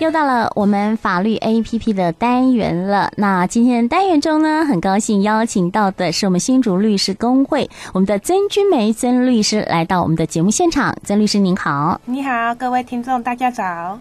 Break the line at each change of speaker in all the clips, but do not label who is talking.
又到了我们法律 APP 的单元了。那今天单元中呢，很高兴邀请到的是我们新竹律师公会我们的曾君梅曾律师来到我们的节目现场。曾律师您好，
你好，各位听众大家早。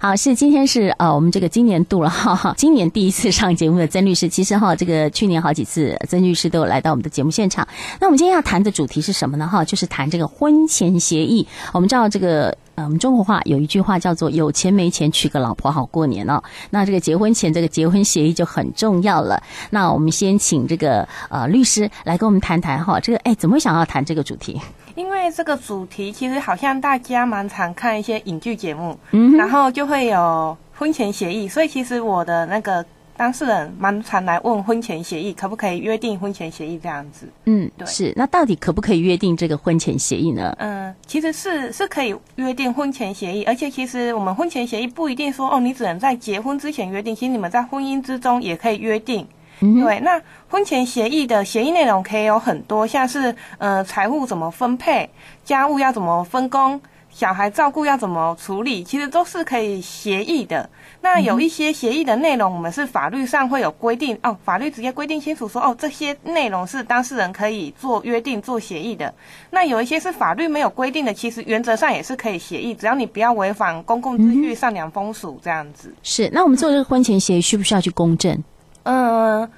好，是今天是呃我们这个今年度了哈哈，今年第一次上节目的曾律师。其实哈，这个去年好几次曾律师都有来到我们的节目现场。那我们今天要谈的主题是什么呢？哈，就是谈这个婚前协议。我们知道这个。呃，我们中国话有一句话叫做“有钱没钱娶个老婆好过年”哦。那这个结婚前这个结婚协议就很重要了。那我们先请这个呃律师来跟我们谈谈哈，这个哎怎么会想要谈这个主题？
因为这个主题其实好像大家蛮常看一些影剧节目，嗯，然后就会有婚前协议，所以其实我的那个。当事人蛮常来问婚前协议可不可以约定婚前协议这样子，
嗯，对，是。那到底可不可以约定这个婚前协议呢？
嗯，其实是是可以约定婚前协议，而且其实我们婚前协议不一定说哦，你只能在结婚之前约定，其实你们在婚姻之中也可以约定。嗯，对。那婚前协议的协议内容可以有很多，像是呃财务怎么分配，家务要怎么分工。小孩照顾要怎么处理，其实都是可以协议的。那有一些协议的内容，我们是法律上会有规定哦，法律直接规定清楚说哦，这些内容是当事人可以做约定、做协议的。那有一些是法律没有规定的，其实原则上也是可以协议，只要你不要违反公共秩序、善良风俗这样子。
是。那我们做这个婚前协议，需不需要去公证？
嗯，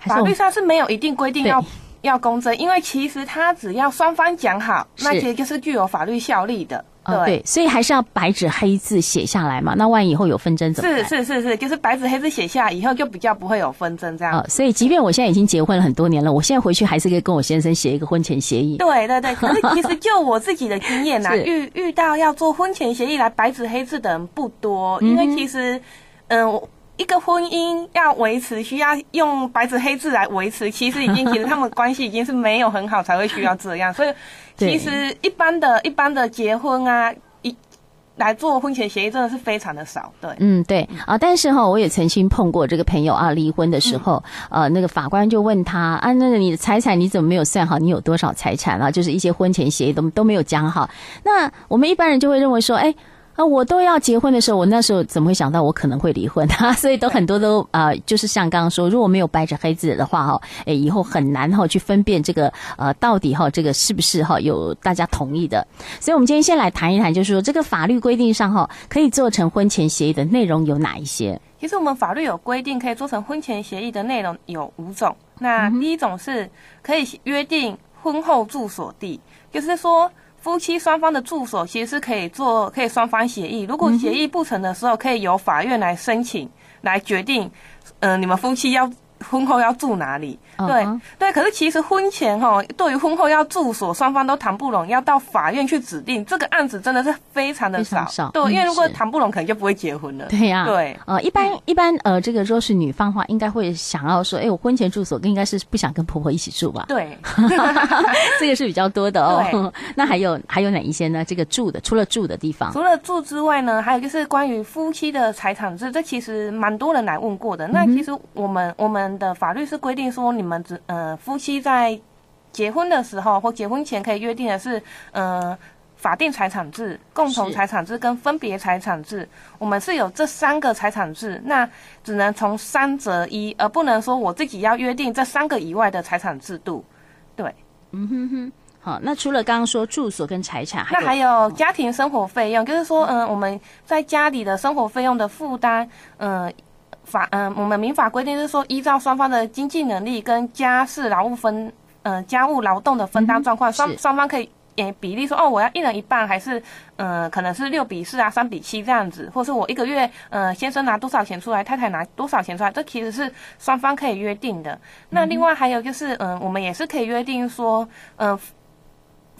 法律上是没有一定规定要。要公证，因为其实他只要双方讲好，那其实就是具有法律效力的。对、哦、对，
所以还是要白纸黑字写下来嘛。那万一以后有纷争怎么办？
是是是是，就是白纸黑字写下来以后，就比较不会有纷争这样。
哦，所以即便我现在已经结婚了很多年了，我现在回去还是可以跟我先生写一个婚前协议。
对对对，可是其实就我自己的经验呐、啊，遇遇到要做婚前协议来白纸黑字的人不多，因为其实，嗯。呃一个婚姻要维持，需要用白纸黑字来维持，其实已经，其实他们关系已经是没有很好，才会需要这样。所以，其实一般的一般的结婚啊，一来做婚前协议真的是非常的少。对，
嗯，对啊。但是哈，我也曾经碰过这个朋友啊，离婚的时候，呃，那个法官就问他啊，那个你的财产你怎么没有算好？你有多少财产啊？就是一些婚前协议都都没有讲好。那我们一般人就会认为说，哎。啊，我都要结婚的时候，我那时候怎么会想到我可能会离婚 啊？所以都很多都啊、呃，就是像刚刚说，如果没有白纸黑字的话哈，诶，以后很难哈去分辨这个呃到底哈这个是不是哈有大家同意的。所以我们今天先来谈一谈，就是说这个法律规定上哈可以做成婚前协议的内容有哪一些？
其实我们法律有规定可以做成婚前协议的内容有五种。那第一种是可以约定婚后住所地，就是说。夫妻双方的住所其实是可以做，可以双方协议。如果协议不成的时候，可以由法院来申请，来决定，嗯、呃，你们夫妻要。婚后要住哪里？对、uh -huh. 对，可是其实婚前哈，对于婚后要住所，双方都谈不拢，要到法院去指定，这个案子真的是非常的少。少对、嗯，因为如果谈不拢，可能就不会结婚了。对呀、啊，对，
呃，一般 一般呃，这个若是女方的话，应该会想要说，哎，我婚前住所应该是不想跟婆婆一起住吧？对，这个是比较多的哦。那还有还有哪一些呢？这个住的，除了住的地方，
除了住之外呢，还有就是关于夫妻的财产制，这其实蛮多人来问过的。那其实我们、嗯、我们。的法律是规定说，你们只呃夫妻在结婚的时候或结婚前可以约定的是，呃法定财产制、共同财产制跟分别财产制。我们是有这三个财产制，那只能从三择一，而不能说我自己要约定这三个以外的财产制度。对，
嗯哼哼。好，那除了刚刚说住所跟财产，
那还有家庭生活费用，就是说，嗯、呃，我们在家里的生活费用的负担，嗯、呃。法嗯，我们民法规定是说，依照双方的经济能力跟家事劳务分，呃，家务劳动的分担状况，双、嗯、双方可以诶比例说，哦，我要一人一半，还是嗯、呃，可能是六比四啊，三比七这样子，或是我一个月，呃，先生拿多少钱出来，太太拿多少钱出来，这其实是双方可以约定的。那另外还有就是，嗯、呃，我们也是可以约定说，嗯、呃。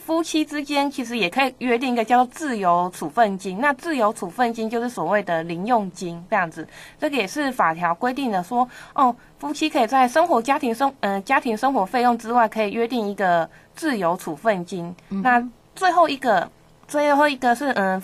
夫妻之间其实也可以约定一个叫做自由处分金，那自由处分金就是所谓的零用金这样子，这个也是法条规定的说，哦，夫妻可以在生活家庭生嗯、呃、家庭生活费用之外，可以约定一个自由处分金。嗯、那最后一个最后一个是嗯。呃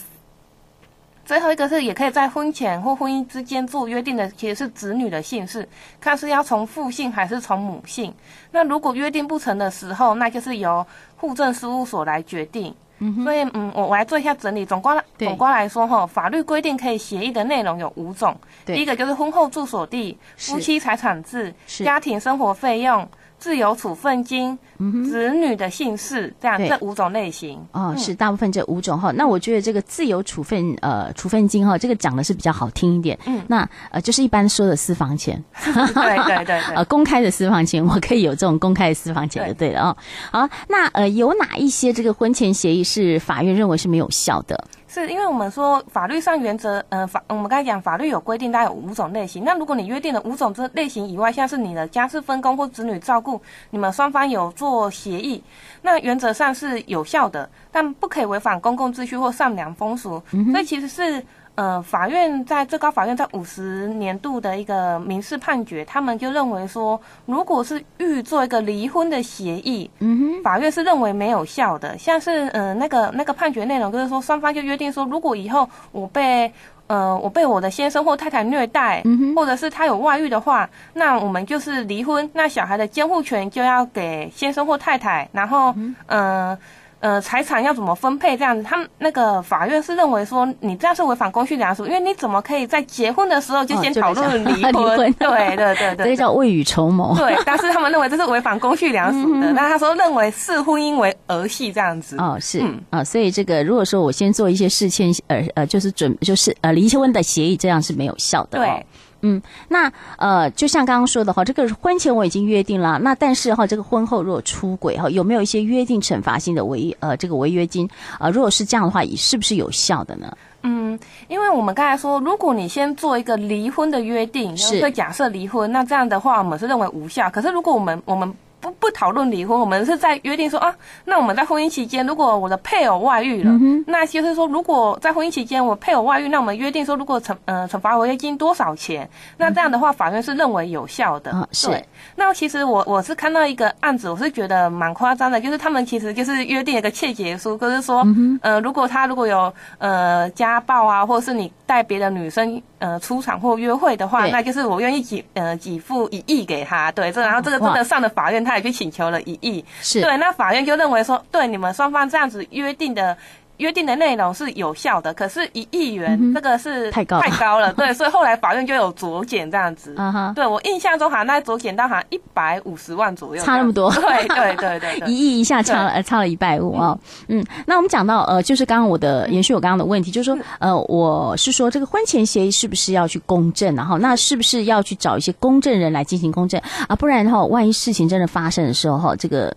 最后一个是，也可以在婚前或婚姻之间做约定的，其实是子女的姓氏，看是要从父姓还是从母姓。那如果约定不成的时候，那就是由户政事务所来决定。嗯，所以嗯，我我来做一下整理。总括总括来说哈，法律规定可以协议的内容有五种。对，第一个就是婚后住所地、夫妻财产制、家庭生活费用。自由处分金、子女的姓氏，这样这五种类型
哦，是大部分这五种哈。那我觉得这个自由处分呃处分金哈，这个讲的是比较好听一点。嗯，那呃就是一般说的私房钱，
对 对对，对，
呃公开的私房钱，我可以有这种公开的私房钱就对了哦。好，那呃有哪一些这个婚前协议是法院认为是没有效的？
是因为我们说法律上原则，呃，法我们刚才讲法律有规定，大概有五种类型。那如果你约定了五种这类型以外，像是你的家事分工或子女照顾，你们双方有做协议，那原则上是有效的，但不可以违反公共秩序或善良风俗。嗯、所以其实是。呃，法院在最高法院在五十年度的一个民事判决，他们就认为说，如果是欲做一个离婚的协议，嗯哼，法院是认为没有效的。像是呃那个那个判决内容，就是说双方就约定说，如果以后我被呃我被我的先生或太太虐待，嗯，或者是他有外遇的话，那我们就是离婚，那小孩的监护权就要给先生或太太，然后嗯。呃呃，财产要怎么分配？这样子，他们那个法院是认为说，你这样是违反公序良俗，因为你怎么可以在结婚的时候就先讨论离婚？哦、婚 对对对对，
这叫未雨绸缪。
对，但是他们认为这是违反公序良俗的。那、嗯、他说认为视婚姻为儿戏这样子。
哦，是，嗯啊，所以这个如果说我先做一些事前呃呃，就是准就是呃离婚的协议，这样是没有效的、哦。对。嗯，那呃，就像刚刚说的哈，这个婚前我已经约定了，那但是哈，这个婚后如果出轨哈，有没有一些约定惩罚性的违呃这个违约金啊、呃？如果是这样的话，是不是有效的呢？
嗯，因为我们刚才说，如果你先做一个离婚的约定，是会假设离婚，那这样的话我们是认为无效。可是如果我们我们不不讨论离婚，我们是在约定说啊，那我们在婚姻期间，如果我的配偶外遇了，嗯、那就是说，如果在婚姻期间我配偶外遇，那我们约定说，如果惩呃惩罚违约金多少钱？那这样的话，法院是认为有效的。嗯、对是。那其实我我是看到一个案子，我是觉得蛮夸张的，就是他们其实就是约定一个切结书，就是说，嗯、呃，如果他如果有呃家暴啊，或者是你带别的女生呃出场或约会的话，那就是我愿意给呃给付一亿给他。对，这然后这个真的上了法院。他也去请求了一亿，是对，那法院就认为说，对你们双方这样子约定的。约定的内容是有效的，可是一亿元这个是太高太高了，对，所以后来法院就有酌减这样子。嗯哼，对我印象中好像那酌减到好像一百五十万左右，
差那么多。
对 对对对，
一亿一下差了差了一百五啊。嗯，那我们讲到呃，就是刚刚我的延续我刚刚的问题，就是说呃，我是说这个婚前协议是不是要去公证，然后那是不是要去找一些公证人来进行公证啊？不然的话，万一事情真的发生的时候哈，这个。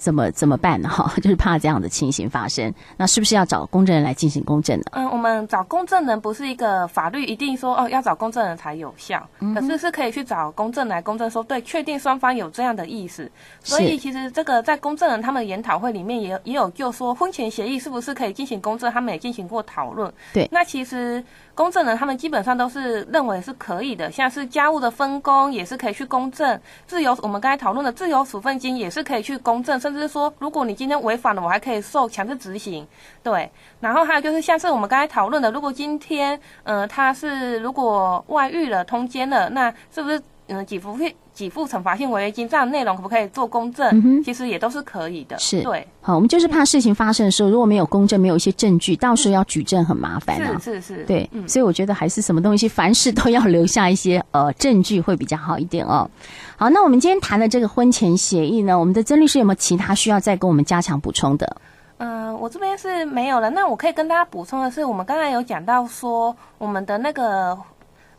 怎么怎么办呢？哈，就是怕这样的情形发生，那是不是要找公证人来进行公证呢？
嗯，我们找公证人不是一个法律一定说哦要找公证人才有效，嗯、可是是可以去找公证来公证说对，确定双方有这样的意思。所以其实这个在公证人他们研讨会里面也也有就说婚前协议是不是可以进行公证，他们也进行过讨论。对，那其实。公证人他们基本上都是认为是可以的，像是家务的分工也是可以去公证，自由我们刚才讨论的自由处分金也是可以去公证，甚至说如果你今天违反了，我还可以受强制执行。对，然后还有就是像是我们刚才讨论的，如果今天呃他是如果外遇了、通奸了，那是不是嗯给付费？给付惩罚性违约金这样的内容可不可以做公证？嗯？其实也都是可以的。是对，
好，我们就是怕事情发生的时候，如果没有公证，没有一些证据，到时候要举证很麻烦啊。
是是是，
对，嗯，所以我觉得还是什么东西，凡事都要留下一些呃证据会比较好一点哦。好，那我们今天谈的这个婚前协议呢，我们的曾律师有没有其他需要再跟我们加强补充的？
嗯、呃，我这边是没有了。那我可以跟大家补充的是，我们刚才有讲到说，我们的那个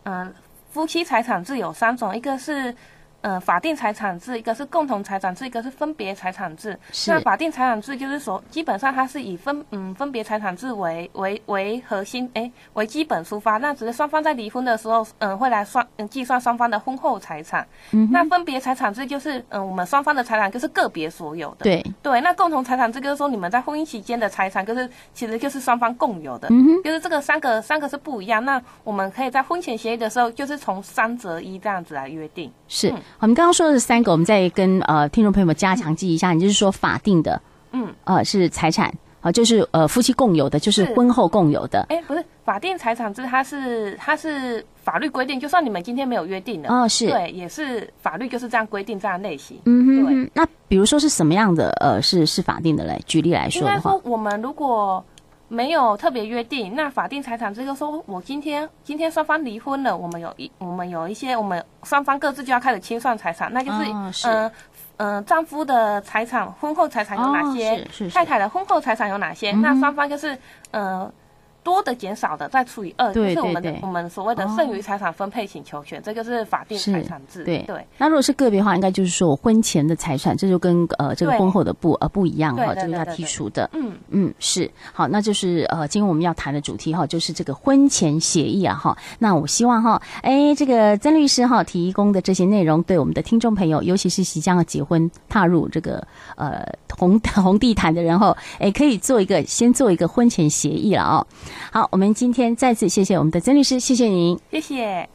嗯、呃、夫妻财产制有三种，一个是。呃，法定财产制，一个是共同财产制，一个是分别财产制。那法定财产制就是说，基本上它是以分嗯分别财产制为为为核心，哎为基本出发。那只是双方在离婚的时候，嗯、呃，会来算嗯计算双方的婚后财产。嗯。那分别财产制就是嗯、呃，我们双方的财产就是个别所有的。对对。那共同财产制就是说，你们在婚姻期间的财产就是其实就是双方共有的。嗯哼。就是这个三个三个是不一样。那我们可以在婚前协议的时候，就是从三择一这样子来约定。
是。嗯我们刚刚说的是三个，我们再跟呃听众朋友们加强记一下。你就是说法定的，嗯，呃是财产啊，就是呃夫妻共有的，就是婚后共有的。哎，不是
法定财产制它是它是法律规定，就算你们今天没有约定的
哦，是
对，也是法律就是这样规定这样类型。
嗯哼哼
对。
那比如说是什么样的呃是是法定的嘞？举例来说的话，
应该说我们如果没有特别约定，那法定财产这就说我今天今天双方离婚了，我们有一我们有一些我们双方各自就要开始清算财产，那就是嗯。嗯、呃，丈夫的财产，婚后财产有哪些？
哦、是是是
太太的婚后财产有哪些？嗯、那双方就是，呃。多的减少的再除以二，就是我们的我们所谓的剩余财产分配请求权，哦、这个是法定财产制。对对。那
如果是个别的话，应该就是说我婚前的财产，这就跟呃这个婚后的不呃不一样哈，这个要剔除的。嗯嗯是好，那就是呃今天我们要谈的主题哈，就是这个婚前协议啊哈。那我希望哈，哎这个曾律师哈提供的这些内容，对我们的听众朋友，尤其是即将要结婚踏入这个呃红 红地毯的人哈，哎可以做一个先做一个婚前协议了哦。好，我们今天再次谢谢我们的曾律师，谢谢您，
谢谢。